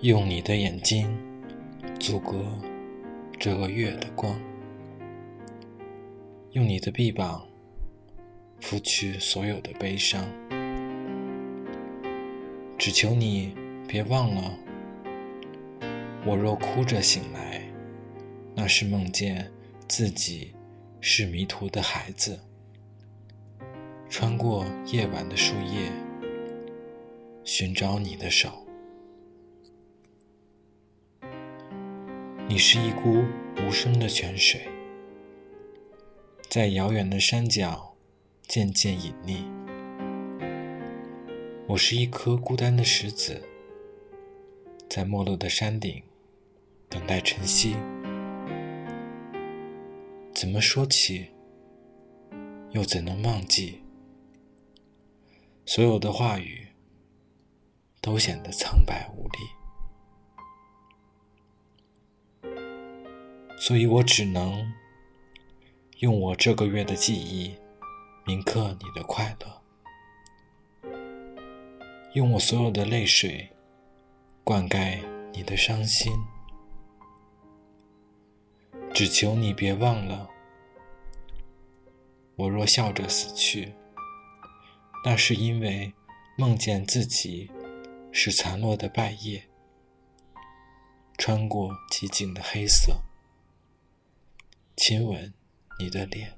用你的眼睛阻隔这个月的光，用你的臂膀拂去所有的悲伤。只求你别忘了，我若哭着醒来，那是梦见自己是迷途的孩子，穿过夜晚的树叶，寻找你的手。你是一股无声的泉水，在遥远的山脚渐渐隐匿。我是一颗孤单的石子，在没落的山顶等待晨曦。怎么说起，又怎能忘记？所有的话语都显得苍白无。所以我只能用我这个月的记忆铭刻你的快乐，用我所有的泪水灌溉你的伤心。只求你别忘了，我若笑着死去，那是因为梦见自己是残落的败叶，穿过寂静的黑色。亲吻你的脸。